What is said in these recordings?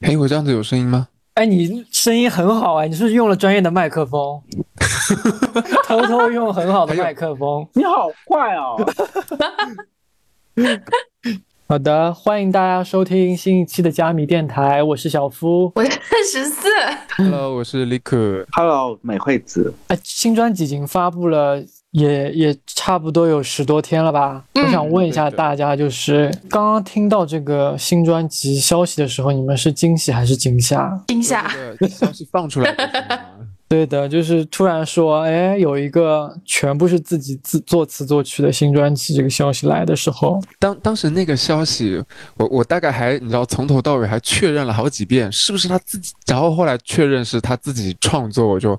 哎，我这样子有声音吗？哎，你声音很好啊！你是不是用了专业的麦克风？偷偷用很好的麦克风，你好坏哦！好的，欢迎大家收听新一期的加密电台，我是小夫，我是十四，Hello，我是李可，Hello，美惠子。哎，新专辑已经发布了，也也差不多有十多天了吧？我想问一下大家，就是刚刚听到这个新专辑消息的时候，你们是惊喜还是惊吓？惊吓。消息放出来。对的，就是突然说，哎，有一个全部是自己自作词作曲的新专辑，这个消息来的时候，当当时那个消息，我我大概还你知道从头到尾还确认了好几遍，是不是他自己，然后后来确认是他自己创作，我就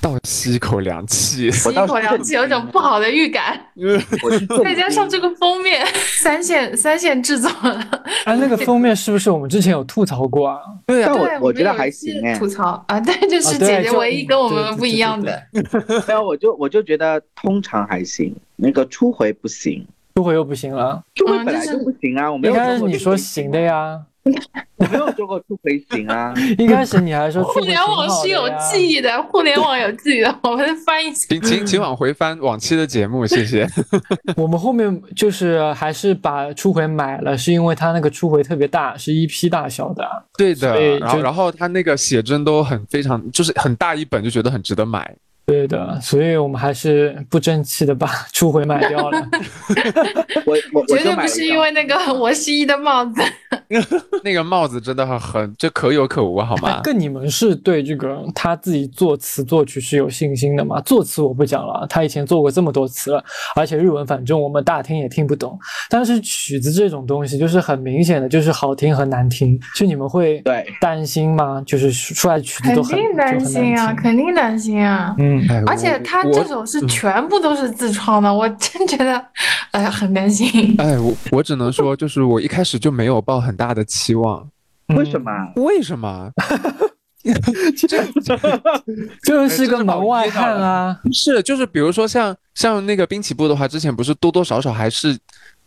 倒吸一口凉气，吸一口凉气，有种不好的预感。再加上这个封面，三线三线制作的，哎，那个封面是不是我们之前有吐槽过啊？对啊，我我觉得还行哎，吐槽啊，对，就是姐。唯一跟我们不一样的，没有，我就我就觉得通常还行，那个初回不行，初回又不行了，初回本来就不行啊，我们应该是你说行的呀。我没有做过初回行啊，一开始你还说互联网是有记忆的，互联网有记忆的，我们翻一。请请请往回翻往期的节目，谢谢。我们后面就是还是把初回买了，是因为它那个初回特别大，是一批大小的。对的，然后然后它那个写真都很非常，就是很大一本，就觉得很值得买。对的，所以我们还是不争气的把初 回买掉了。我我绝对不是因为那个我心仪的帽子，那个帽子真的很很就可有可无，好吗？跟你们是对这个他自己作词作曲是有信心的吗？作词我不讲了，他以前做过这么多词了，而且日文反正我们大听也听不懂。但是曲子这种东西就是很明显的，就是好听和难听。就你们会对担心吗？就是出来曲子都很肯定担心啊，肯定担心啊，嗯。而且他这首是全部都是自创的，我真觉得，哎呀，很担心。哎，我我只能说，就是我一开始就没有抱很大的期望。为什么？为什么？这 就是个门外汉啊！是，就是比如说像像那个滨崎步的话，之前不是多多少少还是，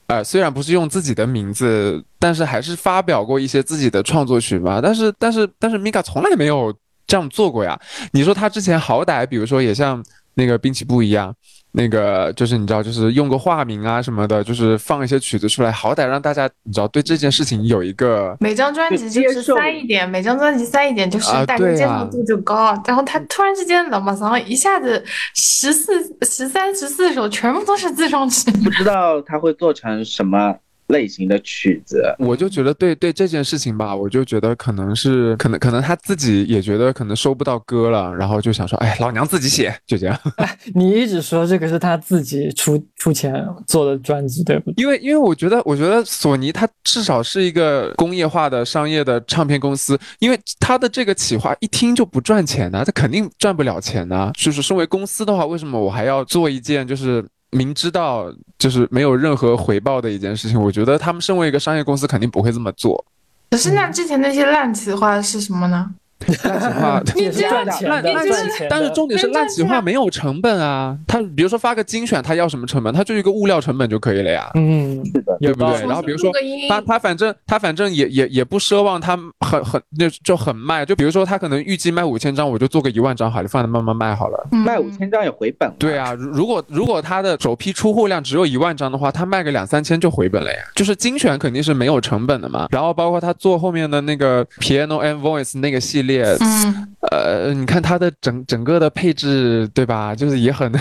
呃，虽然不是用自己的名字，但是还是发表过一些自己的创作曲嘛。但是但是但是，Mika 从来没有。这样做过呀？你说他之前好歹，比如说也像那个滨崎步一样，那个就是你知道，就是用个化名啊什么的，就是放一些曲子出来，好歹让大家你知道对这件事情有一个每张专辑就是塞一点，每张专辑塞一点，就是大家接受度就高。然后他突然之间冷不防一下子十四、十三、十四首全部都是自创曲，不知道他会做成什么。类型的曲子，我就觉得对对这件事情吧，我就觉得可能是可能可能他自己也觉得可能收不到歌了，然后就想说，哎，老娘自己写，就这样。哎，你一直说这个是他自己出出钱做的专辑，对不？因为因为我觉得我觉得索尼它至少是一个工业化的商业的唱片公司，因为他的这个企划一听就不赚钱呢，他肯定赚不了钱呢。就是身为公司的话，为什么我还要做一件就是？明知道就是没有任何回报的一件事情，我觉得他们身为一个商业公司，肯定不会这么做。可是那之前那些烂企划是什么呢？烂企划，你赚钱，烂赚钱。但是重点是烂企划没有成本啊。他比如说发个精选，他要什么成本？他就一个物料成本就可以了呀。嗯，是的，对不对？然后比如说他他反正他反正也也也不奢望他很很那就很卖。就比如说他可能预计卖五千张，我就做个一万张好了，放着慢慢卖好了。卖五千张也回本。对啊，如果如果他的首批出货量只有一万张的话，他卖个两三千就回本了呀。就是精选肯定是没有成本的嘛。然后包括他做后面的那个 Piano and Voice 那个系列。嗯。呃，你看它的整整个的配置，对吧？就是也很，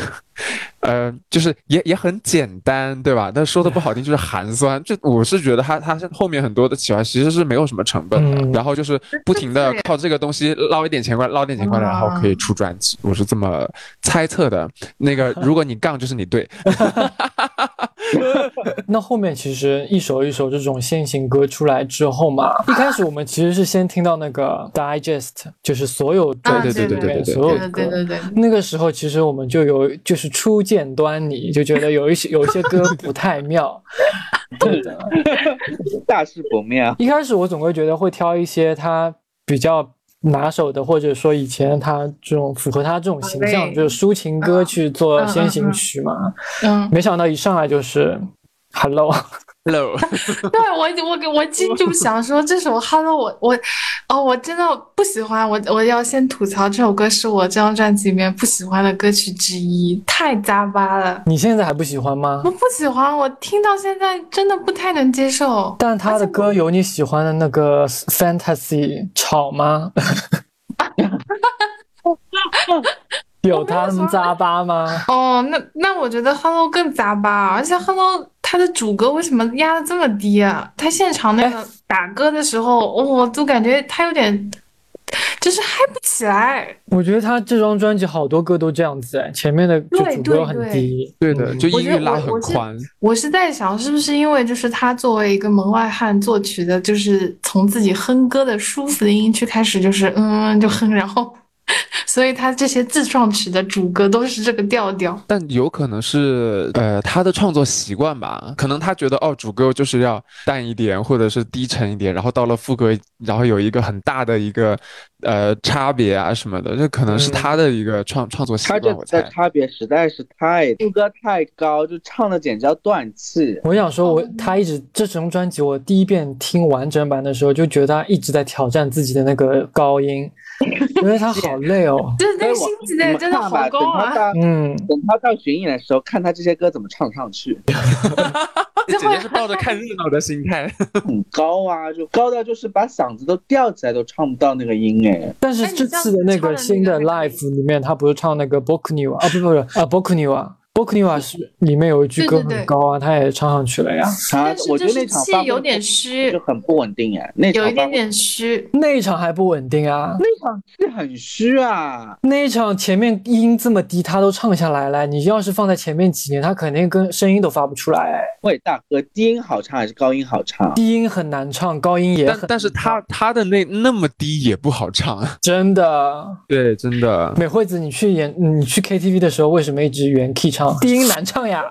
呃，就是也也很简单，对吧？但说的不好听，就是寒酸。就我是觉得他他后面很多的企划其实是没有什么成本的，然后就是不停的靠这个东西捞一点钱过来，捞点钱过来，然后可以出专辑。我是这么猜测的。那个，如果你杠，就是你对。那后面其实一首一首这种先行歌出来之后嘛，一开始我们其实是先听到那个 digest，就是所有对对对对对对所有歌，对对对。那个时候其实我们就有就是初见端倪，就觉得有一些有一些歌不太妙。对的，大事不妙。一开始我总会觉得会挑一些他比较拿手的，或者说以前他这种符合他这种形象，就是抒情歌去做先行曲嘛。嗯。没想到一上来就是。Hello，Hello，对我我我进就想说这首 Hello 我我哦我真的不喜欢我我要先吐槽这首歌是我这张专辑里面不喜欢的歌曲之一，太扎巴了。你现在还不喜欢吗？我不喜欢，我听到现在真的不太能接受。但他的歌有你喜欢的那个 Fantasy 吵吗？有他们扎巴吗？哦，那那我觉得 Hello 更扎巴，而且 Hello 它的主歌为什么压的这么低啊？他现场那个打歌的时候，我都感觉他有点就是嗨不起来。我觉得他这张专辑好多歌都这样子，哎，前面的就主歌很低，对的，就音域拉很宽。我是在想，是不是因为就是他作为一个门外汉作曲的，就是从自己哼歌的舒服的音去开始，就是嗯就哼，然后。所以他这些自创曲的主歌都是这个调调，但有可能是呃他的创作习惯吧，可能他觉得哦主歌就是要淡一点或者是低沉一点，然后到了副歌，然后有一个很大的一个呃差别啊什么的，这可能是他的一个创创作习惯。他这差别实在是太副歌太高，就唱的简直要断气。我想说，我他一直这张专辑，我第一遍听完整版的时候就觉得他一直在挑战自己的那个高音。因为他好累哦，就是那个心级的真的好高啊。嗯，等他到巡演的时候，看他这些歌怎么唱上去。姐姐是抱着看热闹的心态，很高啊，就高到就是把嗓子都吊起来都唱不到那个音哎。但是这次的那个新的 Live 里面，他不是唱那个 Bokniwa 啊，不不不啊 Bokniwa。波克尼瓦是里面有一句歌很高啊，他也唱上去了呀。他我觉得那场有点虚，就很不稳定哎。那有一点点虚，那一场还不稳定啊。那场气很虚啊。那一场前面音这么低，他都唱下来了。你要是放在前面几年，他肯定跟声音都发不出来。喂，大哥，低音好唱还是高音好唱？低音很难唱，高音也很。但是他他的那那么低也不好唱，真的。对，真的。美惠子，你去演你去 KTV 的时候，为什么一直原 key 唱？低音难唱。呀，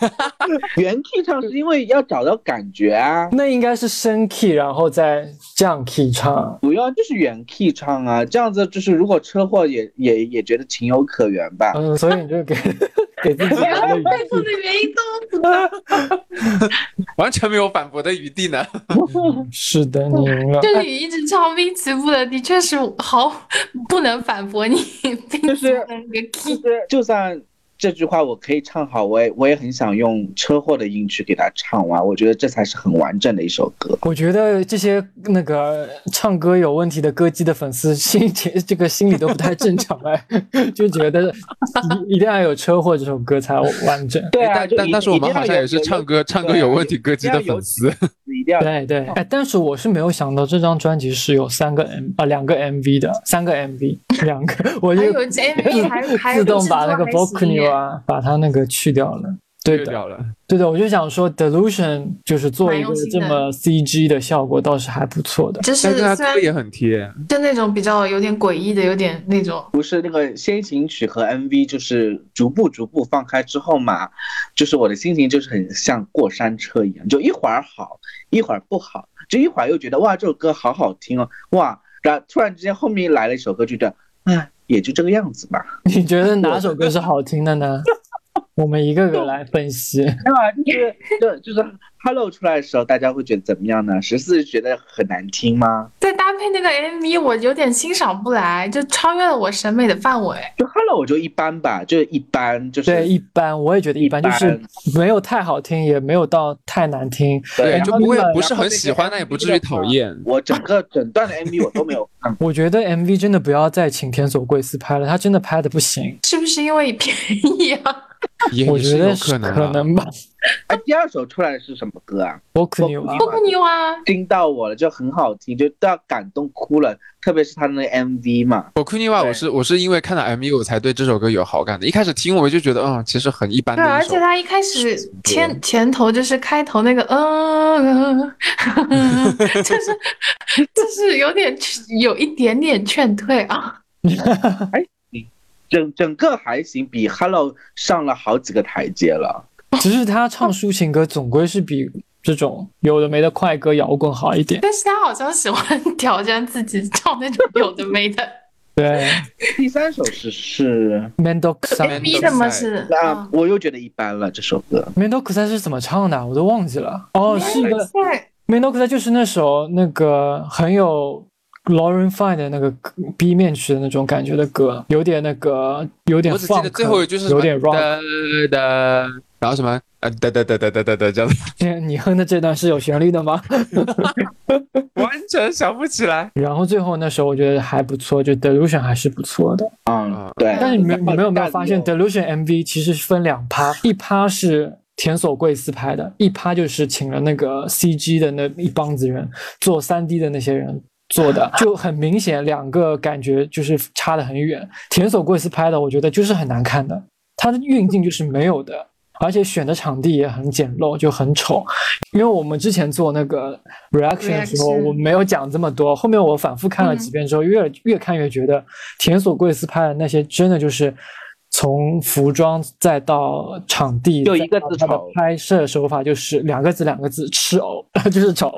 原 key 唱是因为要找到感觉啊，那应该是升 key 然后再降 key 唱，主要就是原 key 唱啊，这样子就是如果车祸也也也觉得情有可原吧。嗯，所以你就给 给自己背后的原因都不完全没有反驳的余地呢。是的，你赢了。这里一直唱滨崎步的，的确是好不能反驳你，就是那个 key，就算。这句话我可以唱好，我也我也很想用车祸的音去给它唱完，我觉得这才是很完整的一首歌。我觉得这些那个唱歌有问题的歌姬的粉丝心情这个心理都不太正常 哎，就觉得一定要有车祸这首歌才完整。对啊，但但是我们好像也是唱歌唱歌有问题歌姬的粉丝。对对，哎，但是我是没有想到这张专辑是有三个 M 啊两个 MV 的，三个 MV 两个，我就自动把那个 vocal 啊把它那个去掉了。对的，对的，我就想说，Delusion 就是做一个这么 CG 的效果，倒是还不错的。就是它歌也很贴，就那种比较有点诡异的，有点那种。不是那个先行曲和 MV，就是逐步逐步放开之后嘛，就是我的心情就是很像过山车一样，就一会儿好，一会儿不好，就一会儿又觉得哇这首歌好好听哦，哇，然后突然之间后面来了一首歌，就这，哎，也就这个样子吧。你觉得 哪首歌是好听的呢？我们一个个来分析。没有啊，就是就就是 Hello 出来的时候，大家会觉得怎么样呢？十四觉得很难听吗？再搭配那个 MV，我有点欣赏不来，就超越了我审美的范围。就 Hello 我就一般吧，就一般，就是对一般，我也觉得一般，就是没有太好听，也没有到太难听。对，就不会不是很喜欢，但也不至于讨厌。我整个整段的 MV 我都没有看。我觉得 MV 真的不要再请田所贵司拍了，他真的拍的不行。是不是因为便宜啊？我觉得可能可能吧。哎，第二首出来的是什么歌啊？波克尼瓦，波克牛啊，听到我了，就很好听，就都要感动哭了。特别是他的那个 MV 嘛。波克牛啊，我是我是因为看到 MV 我才对这首歌有好感的。一开始听我就觉得，嗯，其实很一般。对，而且他一开始前前头就是开头那个，嗯，就是就是有点有一点点劝退啊。哎。整整个还行，比 Hello 上了好几个台阶了。只是他唱抒情歌，总归是比这种有的没的快歌摇滚好一点。但是他好像喜欢挑战自己，唱那种有的没的。对第三首是是，，Mendo Kusai。，MV 的吗？是那啊我又觉得一般了这首歌。Mendo Kusai 是怎么唱的？我都忘记了。哦，是一个 Mendo Kusai 就是那首那个很有 Lauren Fine 的那个 B 面曲的那种感觉的歌，有点那个有点我只记得最后一句是有点 rock。然后什么呃哒哒哒哒哒哒哒这样子，你哼的这段是有旋律的吗？完全想不起来。然后最后那首我觉得还不错，就 Delusion 还是不错的。嗯，对。但是你们你们有没有发现 Delusion MV 其实是分两趴，一趴是田所贵司拍的，一趴就是请了那个 CG 的那一帮子人做 3D 的那些人。做的 就很明显，两个感觉就是差得很远。田所贵司拍的，我觉得就是很难看的，它的运镜就是没有的，而且选的场地也很简陋，就很丑。因为我们之前做那个 reaction 的时候，我没有讲这么多，后面我反复看了几遍之后，越越看越觉得田所贵司拍的那些真的就是从服装再到场地，就一个字丑。拍摄手法就是两个字两个字吃藕，就是丑，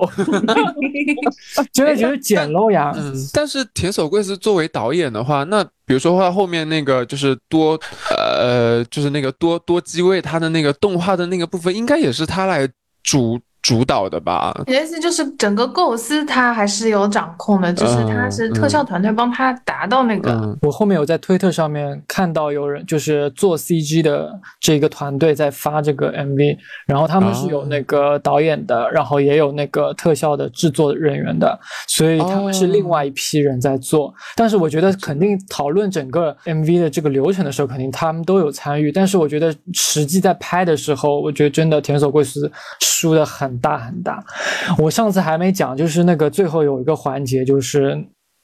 真 的觉得简陋呀。嗯，但是田守贵司作为导演的话，那比如说他后面那个就是多呃，就是那个多多机位，他的那个动画的那个部分，应该也是他来主主导的吧？你的意思就是整个构思他还是有掌控的，就是他是特效团队帮他达到那个。嗯，我后面有在推特上面看到有人就是做 CG 的这个团队在发这个 MV，然后他们是有那个导演的，然后也有那个特效的制作人员的，所以他们是另外一批人在做。但是我觉得肯定讨论整个 MV 的这个流程的时候，肯定他们都有参与。但是我觉得实际在拍的时候，我觉得真的田所贵司输的很大很大。我上次还没讲，就是那个最后有一个环节，就是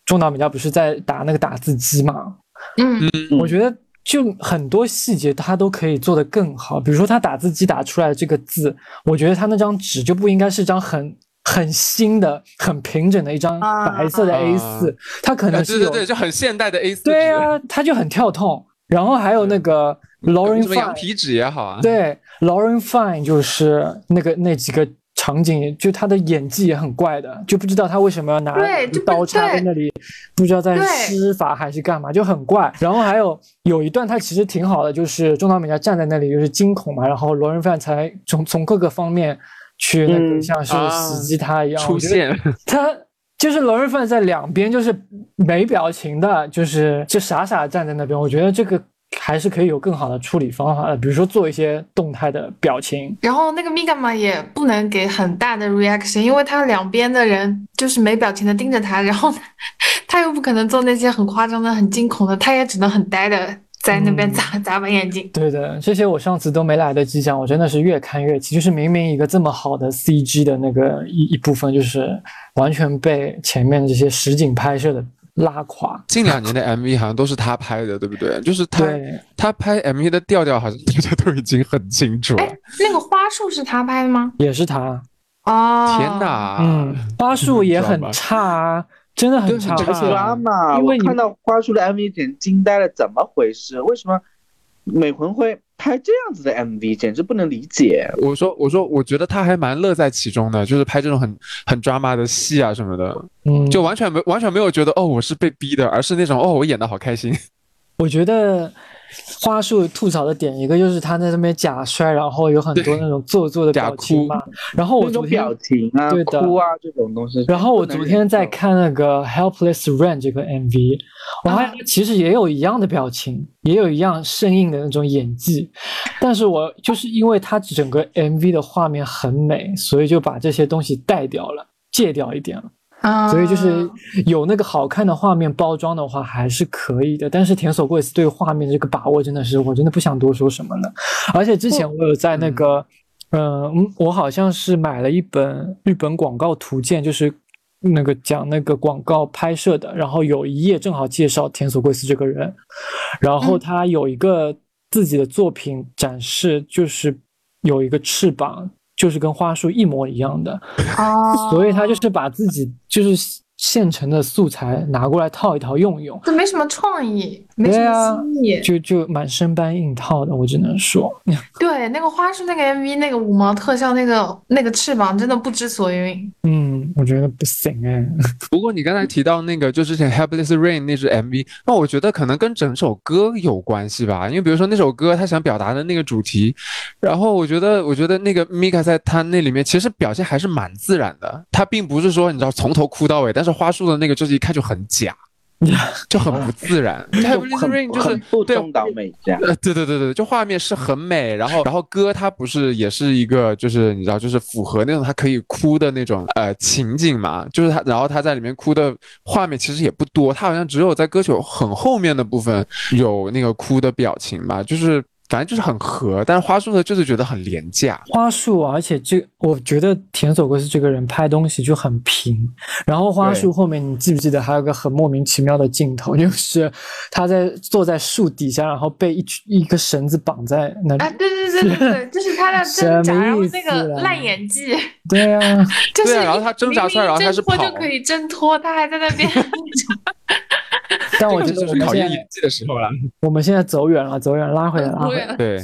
中岛美嘉不是在打那个打字机嘛？嗯，嗯我觉得就很多细节他都可以做得更好，比如说他打字机打出来的这个字，我觉得他那张纸就不应该是张很很新的、很平整的一张啊白色的 A 四、啊它可能是有对对对，就很现代的 A 四纸，对啊，它就很跳痛。然后还有那个 Lauren 什么羊皮纸也好啊，对 Lauren Fine 就是那个那几个。场景就他的演技也很怪的，就不知道他为什么要拿刀插在那里，不知道在施法还是干嘛，就很怪。然后还有有一段他其实挺好的，就是中岛美嘉站在那里就是惊恐嘛，然后罗仁范才从从各个方面去那个嗯像是啊袭击他一样、出现，他就是罗仁范在两边就是没表情的，就是就傻傻地站在那边。我觉得这个还是可以有更好的处理方法的，比如说做一些动态的表情。然后那个嘛也不能给很大的 reaction，因为他两边的人就是没表情的盯着他，然后 他又不可能做那些很夸张的、很惊恐的，他也只能很呆的在那边嗯眨眨巴眼睛。对的，这些我上次都没来得及讲，我真的是越看越气。就是明明一个这么好的 CG 的那个一一部分，就是完全被前面这些实景拍摄的拉垮。近两年的 MV 好像都是他拍的，对不对？就是他，他拍 MV 的调调，好像大家都已经很清楚了哎。，那个花束是他拍的吗？也是他。啊，天！哪！嗯，花束也很差啊，真的很差，对很差而且抓嘛！因为你看到花束的 MV 简直惊呆了，怎么回事？为什么美魂会拍这样子的 MV？简直不能理解。我说我说，我觉得他还蛮乐在其中的，就是拍这种很很 drama 的戏啊什么的，嗯，就完全没完全没有觉得哦我是被逼的，而是那种哦我演的好开心。我觉得花束吐槽的点一个就是他在那边假摔，然后有很多那种做作的假表情嘛。然后我昨天表情啊对、的哭啊这种东西。然后我昨天在看那个《Helpless Rain》这个 MV，我发现他其实也有一样的表情，也有一样生硬的那种演技，但是我就是因为它整个 MV 的画面很美，所以就把这些东西带掉了，戒掉一点了。啊，所以就是有那个好看的画面包装的话还是可以的，但是田所贵司对画面这个把握真的是，我真的不想多说什么了。而且之前我有在那个，嗯、我好像是买了一本日本广告图鉴，就是那个讲那个广告拍摄的，然后有一页正好介绍田所贵司这个人，然后他有一个自己的作品展示，就是有一个翅膀。就是跟花束一模一样的，哦，所以他就是把自己就是现成的素材拿过来套一套用一用，这没什么创意，没什么新意。就就蛮生搬硬套的，我只能说。对，那个花束那个 MV 那个五毛特效那个那个翅膀真的不知所云。嗯，我觉得不行哎。不过你刚才提到那个，就之前《Helpless Rain》那支 MV，那我觉得可能跟整首歌有关系吧。因为比如说那首歌他想表达的那个主题，然后我觉得，我觉得那个 Mika 在他那里面其实表现还是蛮自然的。他并不是说你知道从头哭到尾，但是花束的那个就是一看就很假，就很不自然。《就 Helpless 很 Rain》就是不对中岛美嘉。呃，对对对对，就画面是很美，然后然后歌它不是也是一个，就是你知道，就是符合那种他可以哭的那种呃情景嘛，就是他，然后他在里面哭的画面其实也不多，他好像只有在歌曲很后面的部分有那个哭的表情吧，就是反正就是很合，但是花束呢就是觉得很廉价，花束，而且这我觉得田所圭是这个人拍东西就很平。然后花束后面，你记不记得还有个很莫名其妙的镜头，就是他在坐在树底下，然后被一一个绳子绑在那里。啊，对对对对对，就是他在挣扎，然后那个啊烂演技，对啊，就是对啊然后他挣扎出来然后他是跑就可以挣脱，他还在那边这 但我觉得我就是考验们现在演技的时候了。我们现在走远了，走远了拉回来，拉回来。走远了。对，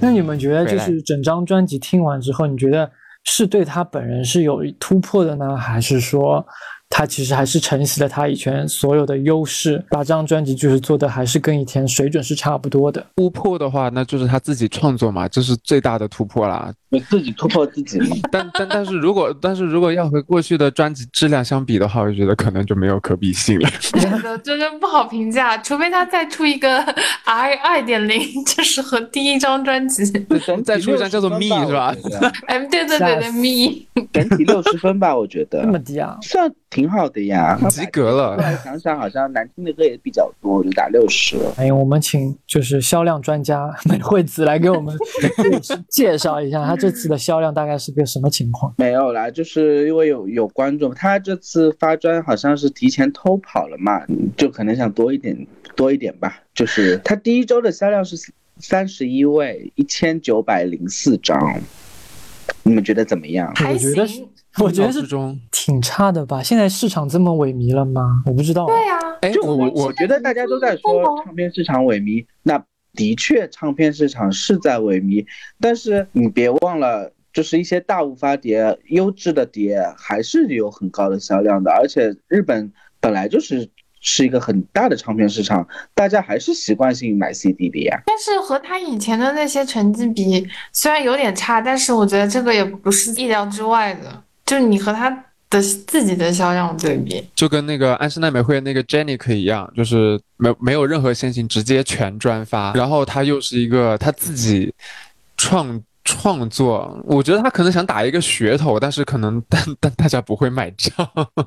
那你们觉得，就是整张专辑听完之后，你觉得是对他本人是有突破的呢，还是说他其实还是承袭了他以前所有的优势，把这张专辑就是做的还是跟以前水准是差不多的？突破的话，那就是他自己创作嘛，这是最大的突破啦。你自己突破自己嘛。但但但是如果但是如果要和过去的专辑质量相比的话，我觉得可能就没有可比性了。真的真的不好评价，除非他再出一个 I 二点零，就是和第一张专辑再出一张叫做 Me 是吧？哎对对对对 Me，整体六十分吧，我觉得这么低啊？算挺好的呀。及格了后来想想，好像难听的歌也比较多，我就打六十了。哎，我们请就是销量专家 美惠子来给我们 介绍一下，他这次的销量大概是个什么情况？没有啦，就是因为有有观众，他这次发专好像是提前偷跑了嘛，嗯就可能想多一点多一点吧。就是他第一周的销量是三十一位，一千九百零四张，你们觉得怎么样？还我觉得。我觉得是挺差的吧？现在市场这么萎靡了吗？我不知道。对呀、哎，就我我我我觉得大家都在说唱片市场萎靡，那的确唱片市场是在萎靡，但是你别忘了，就是一些大物发碟、优质的碟还是有很高的销量的，而且日本本来就是是一个很大的唱片市场，大家还是习惯性买 CD 的呀。但是和他以前的那些成绩比，虽然有点差，但是我觉得这个也不是意料之外的。就你和他的自己的销量对比，就跟那个安室奈美惠那个 j e n n i 一样，就是没没有任何先行，直接全专发。然后他又是一个他自己创创作，我觉得他可能想打一个噱头，但是可能 但但大家不会买账。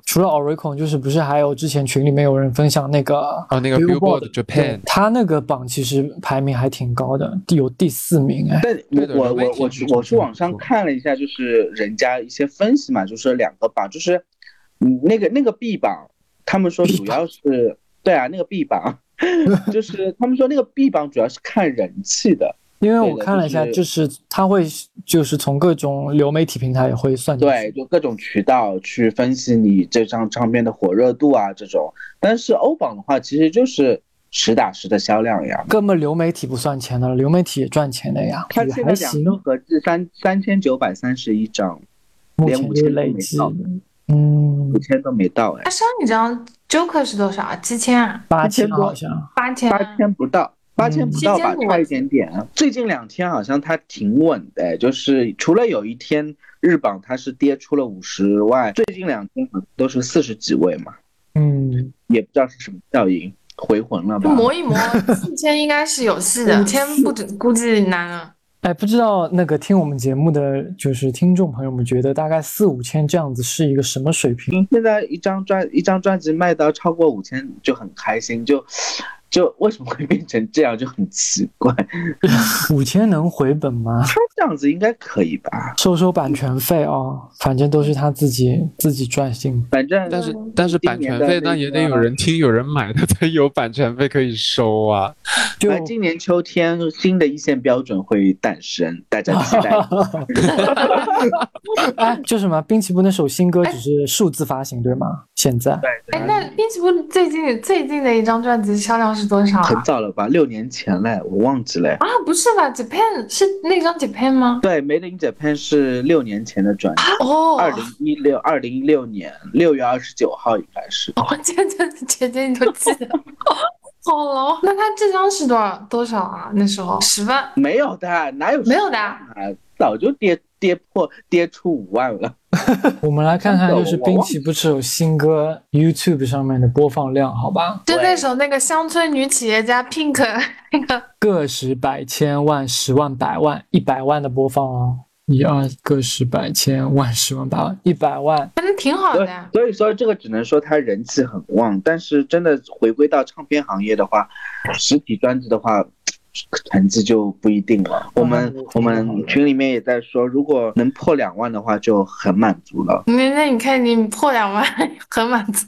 除了 Oricon，就是不是还有之前群里面有人分享那个哦，那个 Billboard Japan，他那个榜其实排名还挺高的，第有第四名哎。但我我我去我去网上看了一下，就是人家一些分析嘛，就是两个榜，就是嗯那个那个 B 榜，他们说主要是对啊，那个 B 榜 就是他们说那个 B 榜主要是看人气的，因为我看了一下，就就是他会就是从各种流媒体平台也会算。对，就各种渠道去分析你这张唱片的火热度啊这种。但是欧榜的话，其实就是实打实的销量呀。根本流媒体不算钱的，流媒体也赚钱的呀，它也还行。现在两周合计三三千九百三十一张，连五千都累计没到，嗯五，千都没到哎他，上一张 Joker 是多少啊？七千啊？八千千多好像。八千？八千不到。八千不到吧，差一点点。最近两天好像它挺稳的，就是除了有一天日榜它是跌出了五十外，最近两天好像都是四十几位嘛，嗯，也不知道是什么效应，回魂了吧？磨一磨，四千应该是有戏的，五千不止估计难了。哎，不知道那个听我们节目的就是听众朋友们觉得大概四五千这样子是一个什么水平？嗯，现在一张专一张专辑卖到超过五千就很开心，就就为什么会变成这样，就很奇怪。五千能回本吗？他这样子应该可以吧？收收版权费哦，反正都是他自己自己赚心。反正但是但是版权费那也得有人听有人买他才有版权费可以收啊。就今年秋天新的一线标准会诞生，大家期待。哎，就什么滨崎步那首新歌只是数字发行对吗？现在哎，那滨崎步最近最近的一张专辑销量是多少很啊？早了吧？六年前嘞，我忘记了。啊，不是吧？Japan 是那张 Japan 吗？对，Made in Japan 是六年前的专辑，哦，二零一六二零一六年六月二十九号应该是。我姐姐姐姐你都记得，好了。那他这张是多少多少啊？那时候十万没有的，哪有没有的啊？早就跌跌破跌出五万了。我们来看看，就是我滨崎步这首新歌 YouTube 上面的播放量，好吧？就那首那个乡村女企业家 Pink 那个，个十百千万十万百万一百万的播放哦，一二个十百千万十万百万一百万，反正挺好的呀。所以说这个只能说他人气很旺，但是真的回归到唱片行业的话，实体专辑的话。成绩就不一定了。我们嗯我们群里面也在说，如果能破两万的话，就很满足了。那那你看你破两万很满足，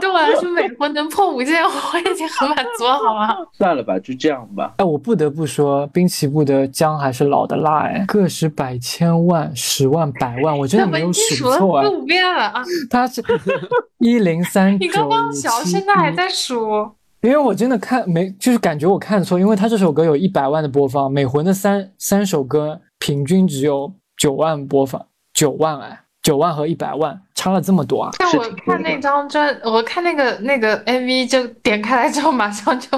对我来说每回能破五千我已经很满足了，好吗？算了吧，就这样吧。哎，我不得不说，滨崎步的姜还是老的辣哎，个十百千万十万百万，我真的没有数错哎四，五遍了啊！他是 一零三你刚刚小现在还在数，因为我真的看没，就是感觉我看错，因为他这首歌有一百万的播放，美魂的三三首歌平均只有九万播放，九万哎，九万和一百万差了这么多啊！但我看那张专，我看那个那个 MV 就点开来之后，马上就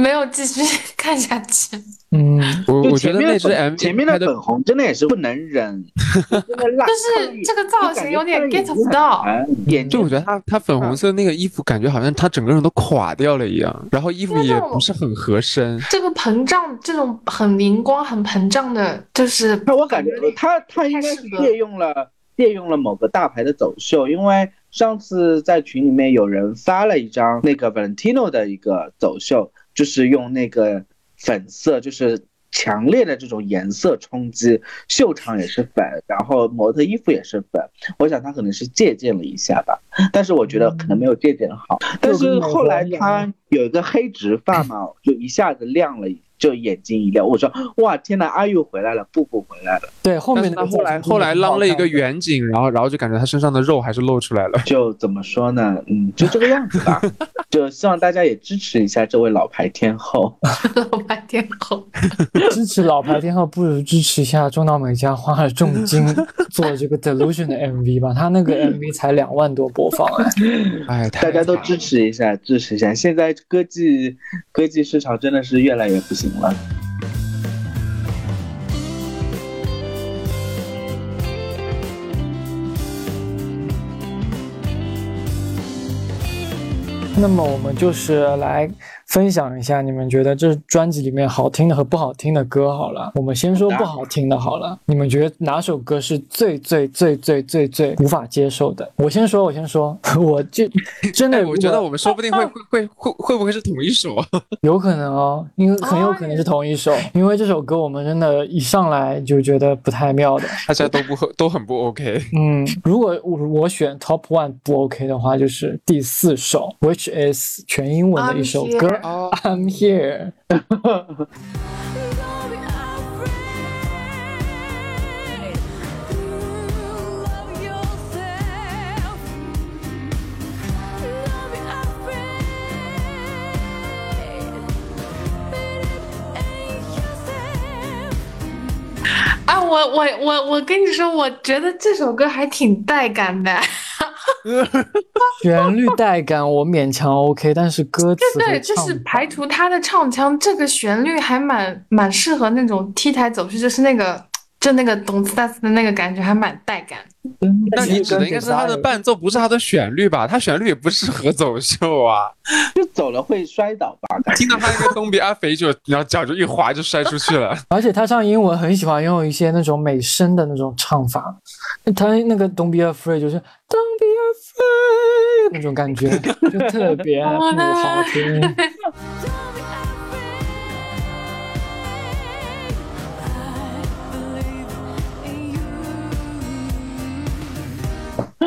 没有继续 看下去。嗯，就我我觉前面的得那支 MV 前面的粉红真的也是不能忍，真的辣就是这个造型有点 get 不到。眼就我觉得他他粉红色那个衣服，感觉好像他整个人都垮掉了一样，然后衣服也不是很合身。这个膨胀，这种很灵光、很膨胀的，就是那我感觉他他应该是借用了借用了某个大牌的走秀，因为上次在群里面有人发了一张那个 Valentino 的一个走秀，就是用那个粉色，就是强烈的这种颜色冲击，秀场也是粉，然后模特衣服也是粉，我想他可能是借鉴了一下吧，但是我觉得可能没有借鉴好，但是后来他有一个黑直发嘛，就一下子亮了。就眼睛一亮，我说哇天呐，阿玉回来了，布布回来了。对，后面他后来后来捞了一个远景，然后然后就感觉他身上的肉还是露出来了。就怎么说呢？嗯，就这个样子吧。就希望大家也支持一下这位老牌天后。老牌天后。支持老牌天后，不如支持一下中岛美嘉花了重金做这个 Delusion 的 MV 吧，他那个 MV 才两万多播放哎。哎，大家都支持一下，支持一下。现在歌技歌技市场真的是越来越不行那么我们就是来分享一下，你们觉得这专辑里面好听的和不好听的歌好了。我们先说不好听的好了，你们觉得哪首歌是最最最最最最无法接受的？我先说，我先说，我就真的哎，我觉得我们说不定会会会会会不会是同一首啊？有可能哦，因为很有可能是同一首，因为这首歌我们真的一上来就觉得不太妙的。大家都不很 都很不 OK。嗯，如果我我选 Top One 不 OK 的话，就是第四首，which is 全英文的一首歌 here 哦，I'm Here。Don't be afraid. Love yourself. Don't be afraid. Believe in yourself. 啊，我我我我跟你说，我觉得这首歌还挺带感的。旋律带感我勉强 OK，但是歌词对对，就是排除他的唱腔，这个旋律还蛮蛮适合那种 T 台走势，就是那个就那个懂斯达斯的那个感觉，还蛮带感。那你指的应该是他的伴奏，不是他的旋律吧？他旋律也不适合走秀啊。就走了会摔倒吧？听到他那个东比阿肥就，然后脚就一滑就摔出去了。而且他唱英文很喜欢用一些那种美声的那种唱法，他那个 Don't be afraid 就是 Don't be afraid 那种感觉，就特别 不好听。Don't be afraid. I believe in you.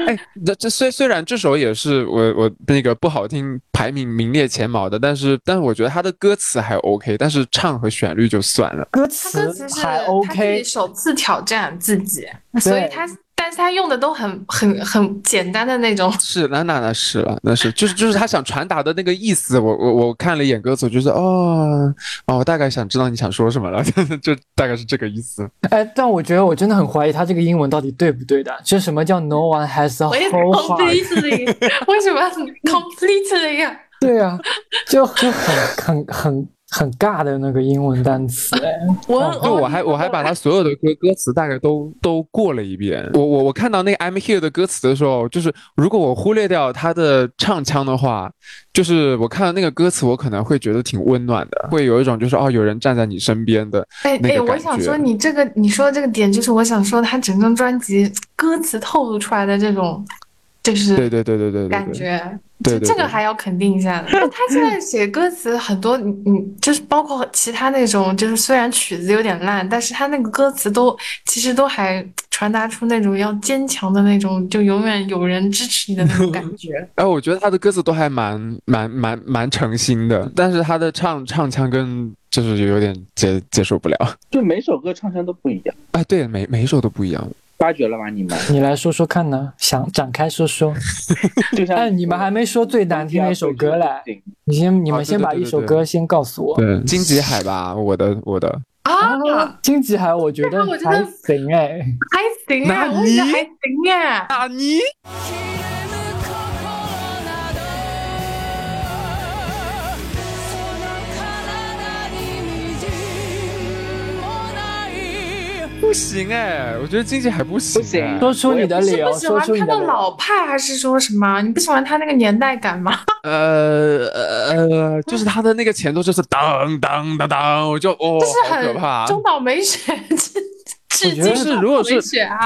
哎，这这虽虽然这首也是我我那个不好听排名名列前茅的，但是但是我觉得他的歌词还 OK，但是唱和旋律就算了。歌词还 OK，己首次挑战自己，所以他但是他用的都很很很简单的那种。是，那那那是了，那是就是就是他想传达的那个意思。我我我看了一眼歌词，我觉得哦哦，我大概想知道你想说什么了，就大概是这个意思。哎，但我觉得我真的很怀疑他这个英文到底对不对的。就什么叫 No one has heart？completely，为什么要 completely 呀？对啊，就就很很很很尬的那个英文单词 哎。我就我还我还把他所有的歌歌词大概都都过了一遍。我我我看到那个 I'm Here 的歌词的时候，就是如果我忽略掉他的唱腔的话，就是我看到那个歌词，我可能会觉得挺温暖的，会有一种就是哦有人站在你身边的哎哎，我那个感觉想说你这个你说的这个点，就是我想说他整张专辑歌词透露出来的这种，就是对对对对对。感觉，对对对这这个还要肯定一下的。他现在写歌词很多，你你就是包括其他那种，就是虽然曲子有点烂，但是他那个歌词都其实都还传达出那种要坚强的那种，就永远有人支持你的那种感觉。哎，我觉得他的歌词都还蛮蛮蛮蛮诚心的，但是他的唱唱腔跟就是有点接接受不了。就每首歌唱腔都不一样，哎，对，每每一首都不一样。发掘了吗？你们你来说说看呢？想展开说说。就像哎，你们还没说最难听的一首歌嘞，你先你哦们先把一首歌先告诉我。对，荆棘海吧，我的我的。啊，荆棘海我觉得还行哎，还行啊，那你我觉得还行啊。啊你？行哎，我觉得经济还不行、不行哎说出你的理由，是不喜说出你的理欢他的老。派，还是说什么？你不喜欢他那个年代感吗？呃呃，就是他的那个前奏就是当当当当，我就哦，就是好可怕很。中岛美雪致致我觉得敬中岛是如果是美雪啊，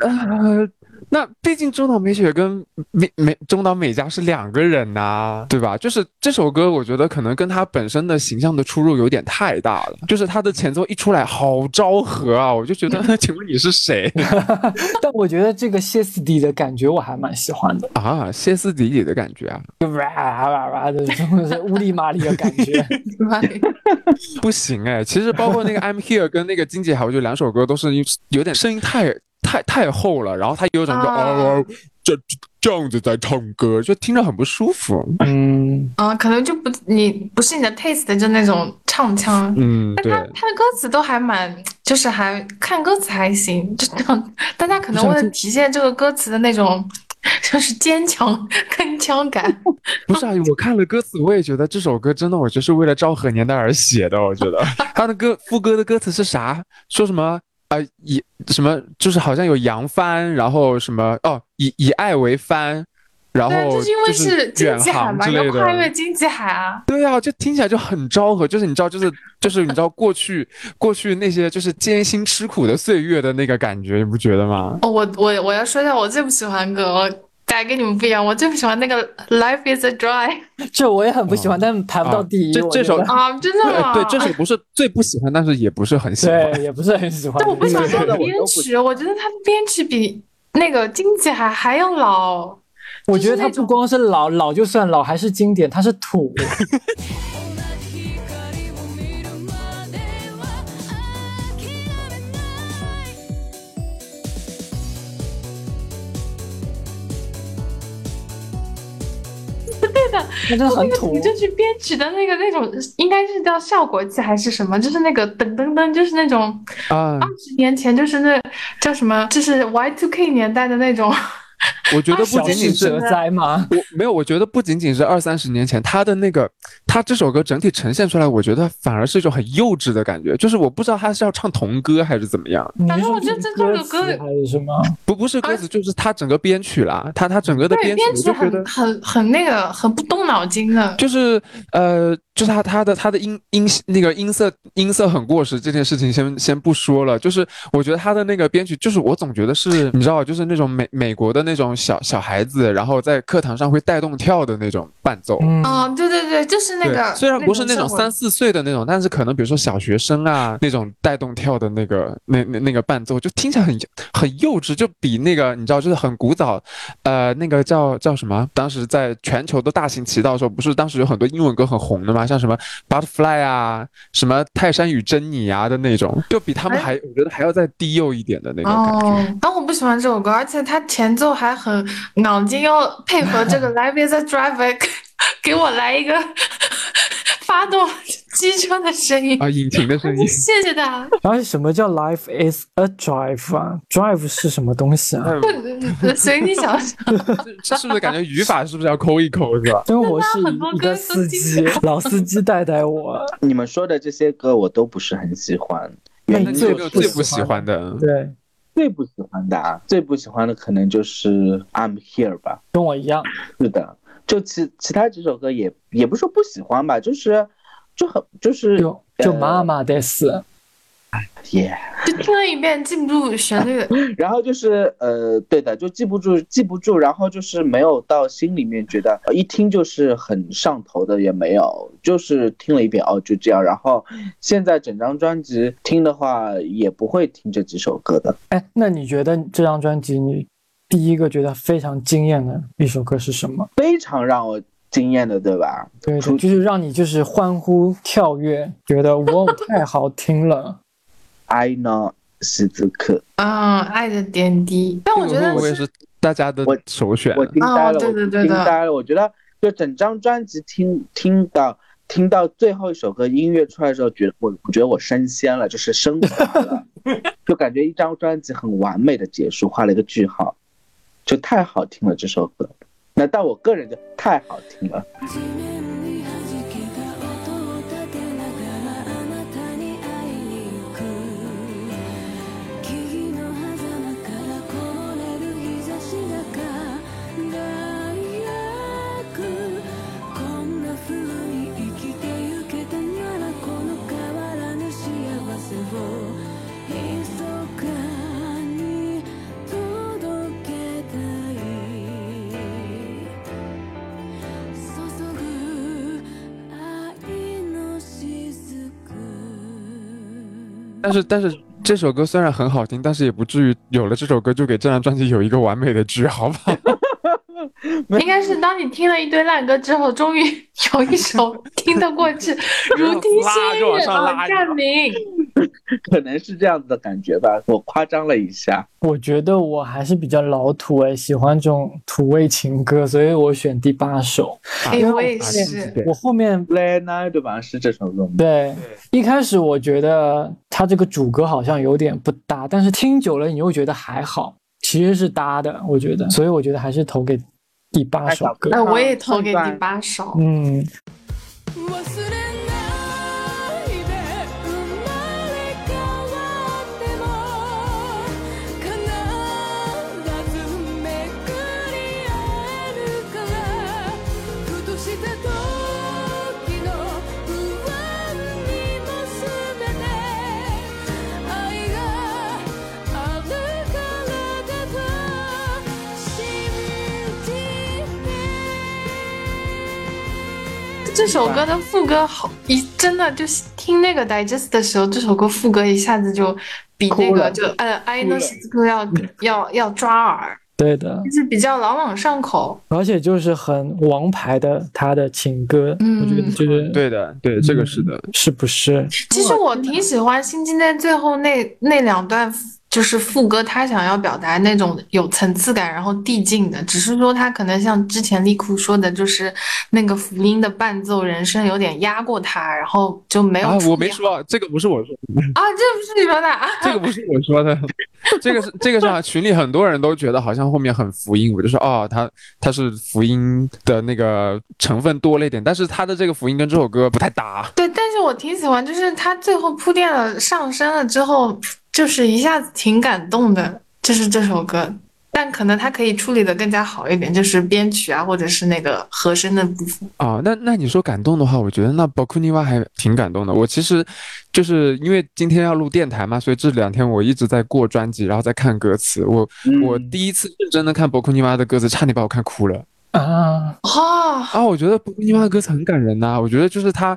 呃，那毕竟中岛美雪跟美美中岛美嘉是两个人呐、对吧？就是这首歌，我觉得可能跟他本身的形象的出入有点太大了。就是他的前奏一出来，好昭和啊，我就觉得，请问你是谁 但我觉得这个歇斯底里的感觉我还蛮喜欢的，啊？歇斯底里的感觉啊？就哇哇哇的，就是乌里麻里的感觉。不行哎，其实包括那个 I'm Here 跟那个经济海，我觉得两首歌都是有点声音太太太厚了，然后他有种就啊哦这这样子在唱歌，就听着很不舒服。嗯，啊，可能就不你不是你的 taste，就那种唱腔。嗯，对但他。他的歌词都还蛮，就是还看歌词还行，就这样。大家可能为了体现这个歌词的那种，就是坚强铿锵感。不是啊，我看了歌词，我也觉得这首歌真的，我就是为了昭和年代而写的。我觉得 他的歌副歌的歌词是啥？说什么？呃，以什么就是好像有扬帆，然后什么哦，以以爱为帆，然后对，就是因为是经远济海嘛，航之类要跨越的。经济海啊。对啊，就听起来就很昭和，就是你知道，就是就是你知道过去过去那些就是艰辛吃苦的岁月的那个感觉，你不觉得吗？哦，我我我要说一下我最不喜欢歌，我大概跟你们不一样，我最不喜欢那个《Life Is a Dry》这我也很不喜欢，但排不到第一。这这首啊，真的吗？对对，这首不是最不喜欢，但是也不是很喜欢。对也不是很喜欢。但我不喜欢他的编曲，我觉得他的编曲比那个经济还还要老。我觉得他不光是老老就算老，还是经典，他是土。那真的很土你。就去编曲的那个那种，应该是叫效果器还是什么？就是那个噔噔噔，就是那种啊，二十年前，就是那叫什么，就是 Y two K 年代的那种。我觉得不仅仅是事哲哉吗？我没有，我觉得不仅仅是二三十年前，他的那个他这首歌整体呈现出来，我觉得反而是一种很幼稚的感觉，就是我不知道他是要唱童歌还是怎么样，你反正我觉得这这首歌还是什么？不不是歌词，就是他整个编曲啦，他他整个的，编曲，我就觉得很很很那个，很不动脑筋的。就是呃，就是他他的他的音音那个音色音色很过时这件事情先先不说了，就是我觉得他的那个编曲，就是我总觉得是你知道，就是那种美美国的那种小小孩子，然后在课堂上会带动跳的那种伴奏。嗯，嗯，对对对，就是那个，虽然不是那种三四岁的那种，但是可能比如说小学生啊那种带动跳的那个那那那个伴奏，就听起来很很幼稚，就比那个你知道就是很古早，呃，那个叫叫什么？当时在全球都大行其道的时候，不是当时有很多英文歌很红的吗？像什么 Butterfly 啊，什么泰山与珍妮啊的那种，就比他们还我觉得还要再低幼一点的那种感觉。哦，但我不喜欢这首歌，而且它前奏还很脑筋，要配合这个 Live is a Driver，给我来一个 发动机车的声音。啊，引擎的声音，谢谢他，而且什么叫 life is a drive 啊？drive 是什么东西啊？随你想想。这是不是感觉语法是不是要抠一抠是吧？生活是很多一个歌司机，老司机带带我。你们说的这些歌我都不是很喜欢，那你原因你有没有就是最不喜欢的？对，最不喜欢的啊，最不喜欢的可能就是 I'm Here 吧。跟我一样。是的，就其其他几首歌也也不是说不喜欢吧，就是就很就是就就呃妈妈的死，耶就听了一遍记不住旋律，然后就是呃，对的，就记不住，记不住，然后就是没有到心里面觉得呃一听就是很上头的，也没有，就是听了一遍哦，就这样。然后现在整张专辑听的话，也不会听这几首歌的。哎，那你觉得这张专辑你第一个觉得非常惊艳的一首歌是什么？非常让我惊艳的，对吧？对对，就是让你就是欢呼跳跃，觉得哇太好听了。I know 西子克，嗯，爱的点滴。但我觉得我也是大家的我首选？我惊呆了，哦对对对我惊呆了。我觉得就整张专辑听听到听到最后一首歌音乐出来的时候，觉得我我觉得我升仙了，就是升华了，就感觉一张专辑很完美的结束，画了一个句号，就太好听了这首歌。那但我个人就太好听了。但是但是这首歌虽然很好听，但是也不至于有了这首歌就给这张专辑有一个完美的句号吧？应该是当你听了一堆烂歌之后，终于 有一首听得过去，如听 拉就往仙乐上拉啊，占明。可能是这样子的感觉吧，我夸张了一下。我觉得我还是比较老土哎，喜欢这种土味情歌，所以我选第八首。哎，因为我也啊是。我后面 Late Night 对吧？是这首歌吗？对一开始我觉得它这个主歌好像有点不搭，但是听久了你又觉得还好，其实是搭的，我觉得，所以我觉得还是投给第八首歌。那，我也投给第八首。嗯，这首歌的副歌好，一真的就是听那个 digest 的时候，这首歌副歌一下子就比那个就呃 I know 西歌要 要要抓耳，对的，就是比较朗朗上口。而且就是很王牌的他的情歌，嗯我觉得就是对的，对，这个是的。是不是？其实我挺喜欢心经在最后那那两段，就是副歌，他想要表达那种有层次感，然后递进的，只是说他可能像之前丽库说的，就是那个福音的伴奏人声有点压过他，然后就没有我没说，这个不是我说，啊，这不是你说的啊？这个不是我说的，这个是这个是群里很多人都觉得好像后面很福音，我就说哦，他他是福音的那个成分多了一点，但是他的这个福音跟这首歌不太搭。对，但是我挺喜欢，就是他最后铺垫了上升了之后，就是一下子挺感动的，就是这首歌。但可能他可以处理的更加好一点，就是编曲啊，或者是那个和声的部分。啊，那那你说感动的话，我觉得那博库尼瓦还挺感动的。我其实就是因为今天要录电台嘛，所以这两天我一直在过专辑，然后在看歌词。我、我嗯第一次认真的看博库尼瓦的歌词，差点把我看哭了。啊，哦，啊，我觉得博库尼瓦的歌词很感人呐、我觉得就是他，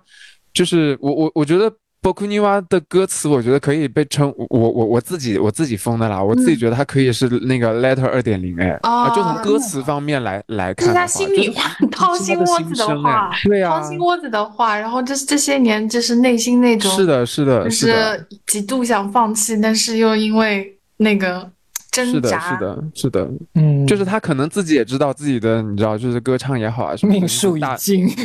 就是我我我觉得波库尼瓦的歌词，我觉得可以被称我我我自己我自己封的啦，我自己嗯。觉得它可以是那个 Letter 二点零哎，啊，就从哦歌词方面来来看是他看的话，心里话，掏心窝子的话哎，对啊。掏，心窝子的话，然后这这些年就是内心那种，是的，是的，就是的，是几度想放弃，但是又因为那个是的，挣扎，是的，是的，嗯，就是他可能自己也知道自己的，你知道，就是歌唱也好啊什么，命数已大尽。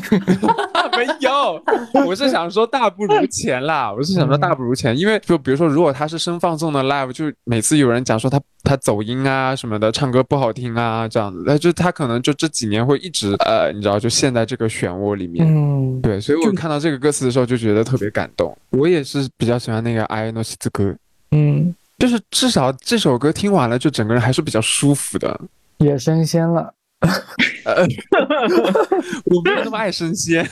没有，我是想说大不如前啦，我是想说大不如前，因为就比如说，如果他是声放纵的 live，就每次有人讲说他他走音啊什么的，唱歌不好听啊这样子，那就他可能就这几年会一直呃，你知道，就陷在这个漩涡里面。嗯，对，所以我就看到这个歌词的时候就觉得特别感动。我也是比较喜欢那个《爱诺西的歌》，嗯，就是至少这首歌听完了，就整个人还是比较舒服的。也升仙了。我没有那么爱升仙，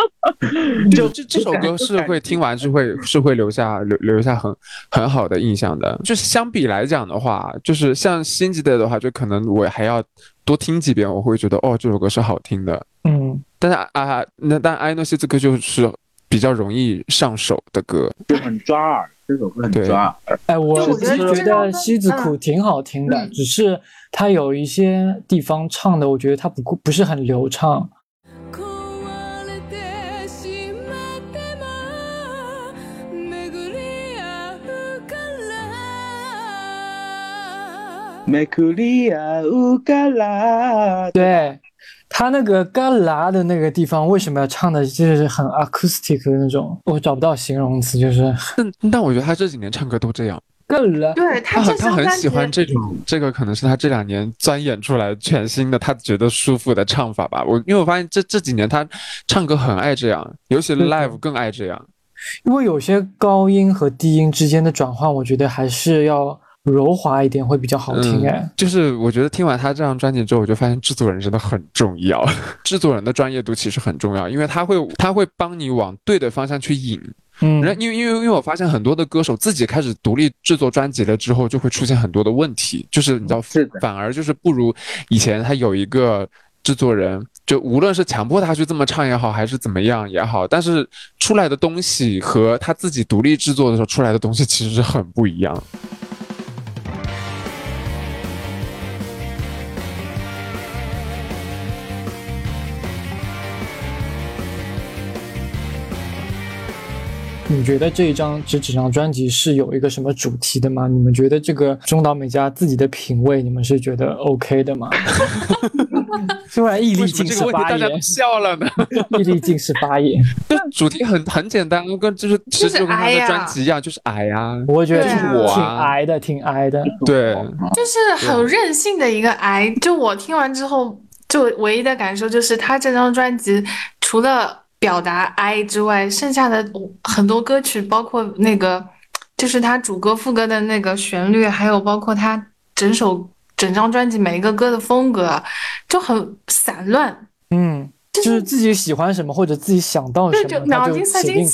就这这首歌是会听完是会是会留下留留下很很好的印象的。就是相比来讲的话，就是像新吉的的话，就可能我还要多听几遍，我会觉得哦这首歌是好听的。嗯，但是啊，那但埃诺西这歌就是比较容易上手的歌。就很抓耳，这首歌很抓耳。哎，我就我是觉觉得西子苦挺好听的，嗯只是它有一些地方唱的，我觉得它不不是很流畅。壊れてしまっても巡り合うから美库利亚乌嘎拉，对，它那个嘎啦的那个地方，为什么要唱的就是很 acoustic 的那种？我找不到形容词，就是但但我觉得他这几年唱歌都这样， 嘎啦。对 他这他很喜欢这种，这个可能是他这两年钻研出来全新的他觉得舒服的唱法吧。我因为我发现这这几年他唱歌很爱这样，尤其 live 更爱这样。因为有些高音和低音之间的转换，我觉得还是要柔滑一点会比较好听。哎、嗯，就是我觉得听完他这张专辑之后，我就发现制作人真的很重要，制作人的专业度其实很重要，因为他会他会帮你往对的方向去引。嗯，人因为因为因为我发现很多的歌手自己开始独立制作专辑了之后，就会出现很多的问题，就是你知道是，反而就是不如以前他有一个制作人，就无论是强迫他去这么唱也好，还是怎么样也好，但是出来的东西和他自己独立制作的时候出来的东西其实是很不一样。你觉得这一张这几张专辑是有一个什么主题的吗？你们觉得这个中岛美嘉自己的品味，你们是觉得 OK 的吗？突然毅力尽是发问题大家，笑了呢？毅力尽是发言。就 主题很很简单，跟就是其实就跟他的矮呀专辑一样，就是矮呀。我觉得对啊挺挺我啊矮的，挺矮的。对，就是很任性的一个矮。就我听完之后，就唯一的感受就是他这张专辑除了表达哀之外，剩下的很多歌曲，包括那个就是他主歌副歌的那个旋律，还有包括他整首整张专辑每一个歌的风格，就很散乱。嗯，就是自己喜欢什么或者自己想到什对，么，就脑筋塞进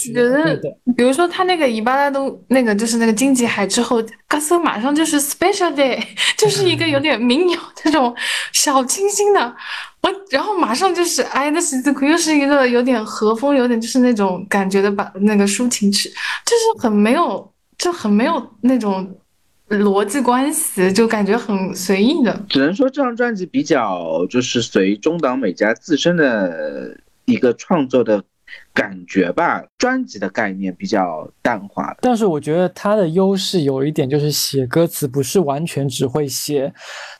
比如说他那个伊巴拉都那个就是那个荆棘海之后，嘎斯马上就是 special day，就是一个有点民谣那种小清新的，我然后马上就是哎，那十字库又是一个有点和风，有点就是那种感觉的把那个抒情曲，就是很没有，就很没有那种逻辑关系，就感觉很随意的。只能说这张专辑比较就是随中岛美嘉自身的一个创作的感觉吧，专辑的概念比较淡化。但是我觉得它的优势有一点就是写歌词不是完全只会写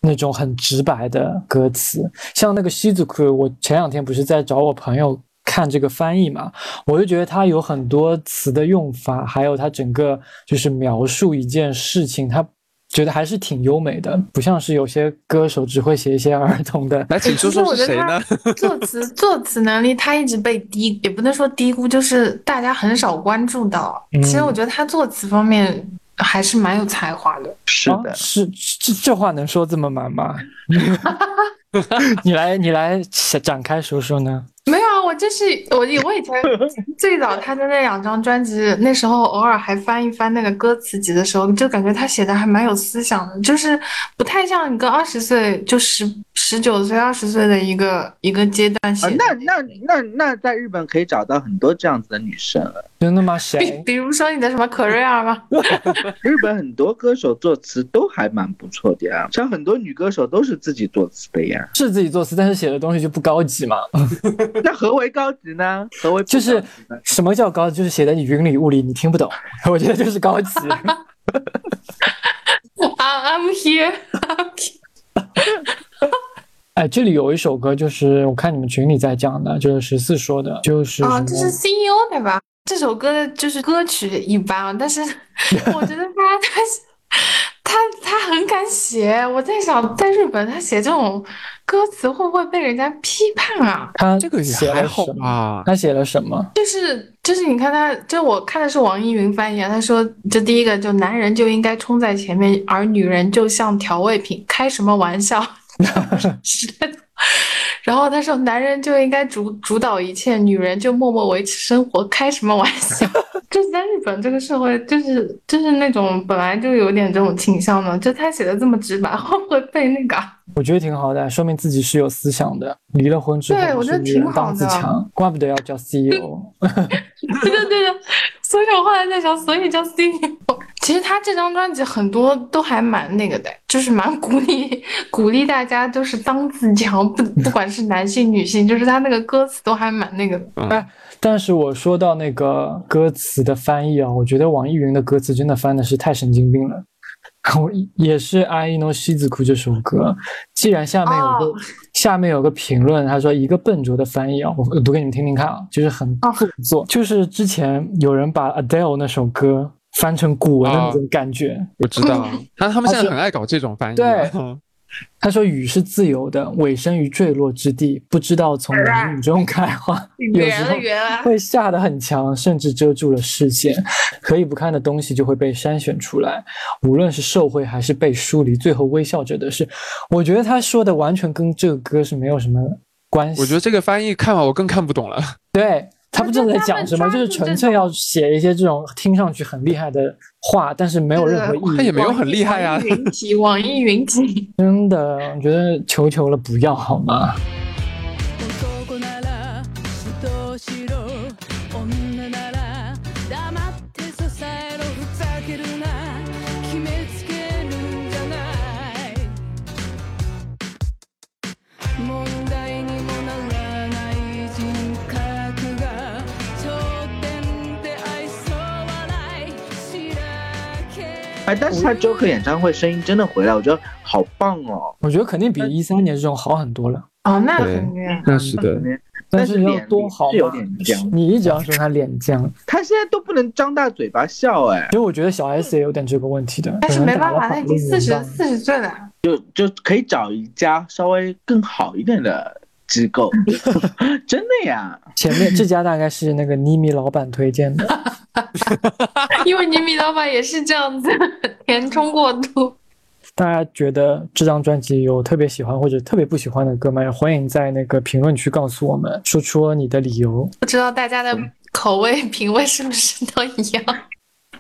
那种很直白的歌词，像那个西子库，我前两天不是在找我朋友看这个翻译嘛，我就觉得他有很多词的用法，还有他整个就是描述一件事情，他觉得还是挺优美的，不像是有些歌手只会写一些儿童的。来，请说说是谁呢？作词 作词能力他一直被低，也不能说低估，就是大家很少关注到。其实我觉得他作词方面还是蛮有才华的。啊是的，是这这话能说这么满吗？你来，你来展开说说呢？没有就是我，我以前 最早他的那两张专辑，那时候偶尔还翻一翻那个歌词集的时候，就感觉他写的还蛮有思想的，就是不太像一个二十岁就十十九岁、二十岁的一个一个阶段写啊的。，那那那那在日本可以找到很多这样子的女生了。真的吗？比谁？比如说你的什么可瑞尔吗？日本很多歌手作词都还蛮不错的呀，像很多女歌手都是自己作词的呀。是自己作词，但是写的东西就不高级嘛。那何为高级呢？何为就是什么叫高级？就是写的你云里雾里，你听不懂。我觉得就是高级。啊，I'm here。哎，这里有一首歌，就是我看你们群里在讲的，就是十四说的，就是啊，这是 CEO 对吧？这首歌的就是歌曲一般啊，但是 我觉得他他他他很敢写。我在想，在日本他写这种歌词会不会被人家批判啊？他这个也写还好了什么？吧？他写了什么？就是就是你看他，就我看的是网易云翻译啊，他说这第一个就男人就应该冲在前面，而女人就像调味品，开什么玩笑？然后他说，男人就应该主主导一切，女人就默默维持生活，开什么玩笑？就是在日本这个社会，就是就是那种本来就有点这种倾向的，就他写的这么直白，会不会被那个啊？我觉得挺好的，说明自己是有思想的。离了婚之后，对我觉得挺好的强，怪不得要叫 E CEO。对对对对，所以我后来在想，所以叫 CEO。其实他这张专辑很多都还蛮那个的，就是蛮鼓励 鼓励大家就是当自强，不不管是男性女性，就是他那个歌词都还蛮那个的。哎，但是我说到那个歌词的翻译啊，我觉得网易云的歌词真的翻的是太神经病了。我也是《阿依诺西子库》这首歌，既然下面有个、哦下面有个评论，他说一个笨拙的翻译啊，我我读给你们听听看啊，就是很哦做作，就是之前有人把 Adele 那首歌翻成古文的那种感觉，我知道，他他们现在很爱搞这种翻译。对 他说雨是自由的，委身于坠落之地，不知道从哪里中开花，有时候，会下得很强，甚至遮住了视线，可以不看的东西就会被筛选出来。无论是受贿还是被疏离，最后微笑着的是，我觉得他说的完全跟这个歌是没有什么关系。我觉得这个翻译看完我更看不懂了。对他不知道在讲什么，就是纯粹要写一些这种听上去很厉害的话，但是没有任何意义。他也没有很厉害啊云体，网易云体。真的，我觉得求求了，不要好吗？哎，但是他 Joker 演唱会声音真的回来，我觉得好棒哦。我觉得肯定比一三年这种好很多了。哦，那对肯定。那是的，但是要多好是有点僵，你一直要说他脸僵，他现在都不能张大嘴巴笑，哎，其实我觉得小 S 也有点这个问题的，但是没办法，他已经四十四十岁了。就就可以找一家稍微更好一点的机构，真的呀。前面这家大概是那个妮米老板推荐的，因为妮米老板也是这样子，填充过度。大家觉得这张专辑有特别喜欢或者特别不喜欢的歌吗？也欢迎在那个评论区告诉我们，说出你的理由。不知道大家的口味品味是不是都一样？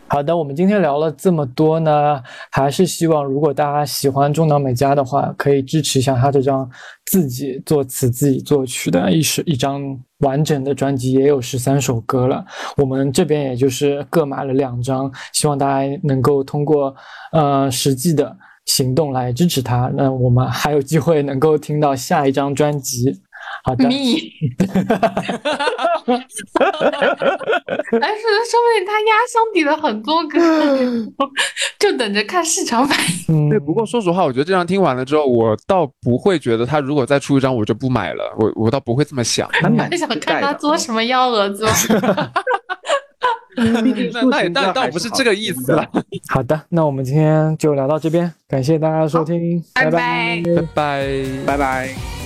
好的，我们今天聊了这么多呢，还是希望如果大家喜欢中岛美嘉的话，可以支持一下他这张自己作词、自己作曲的一首一张完整的专辑，也有十三首歌了。我们这边也就是各买了两张，希望大家能够通过呃实际的行动来支持他。那我们还有机会能够听到下一张专辑。好的，蜜，哎，是的，说不定他压箱底了很多歌，就等着看市场反应。嗯对，不过说实话，我觉得这张听完了之后，我倒不会觉得他如果再出一张我就不买了，我我倒不会这么想。还想看他做什么幺蛾子。毕 竟那那也那倒不是这个意思了。好的，那我们今天就聊到这边，感谢大家的收听，拜拜拜拜拜。拜拜。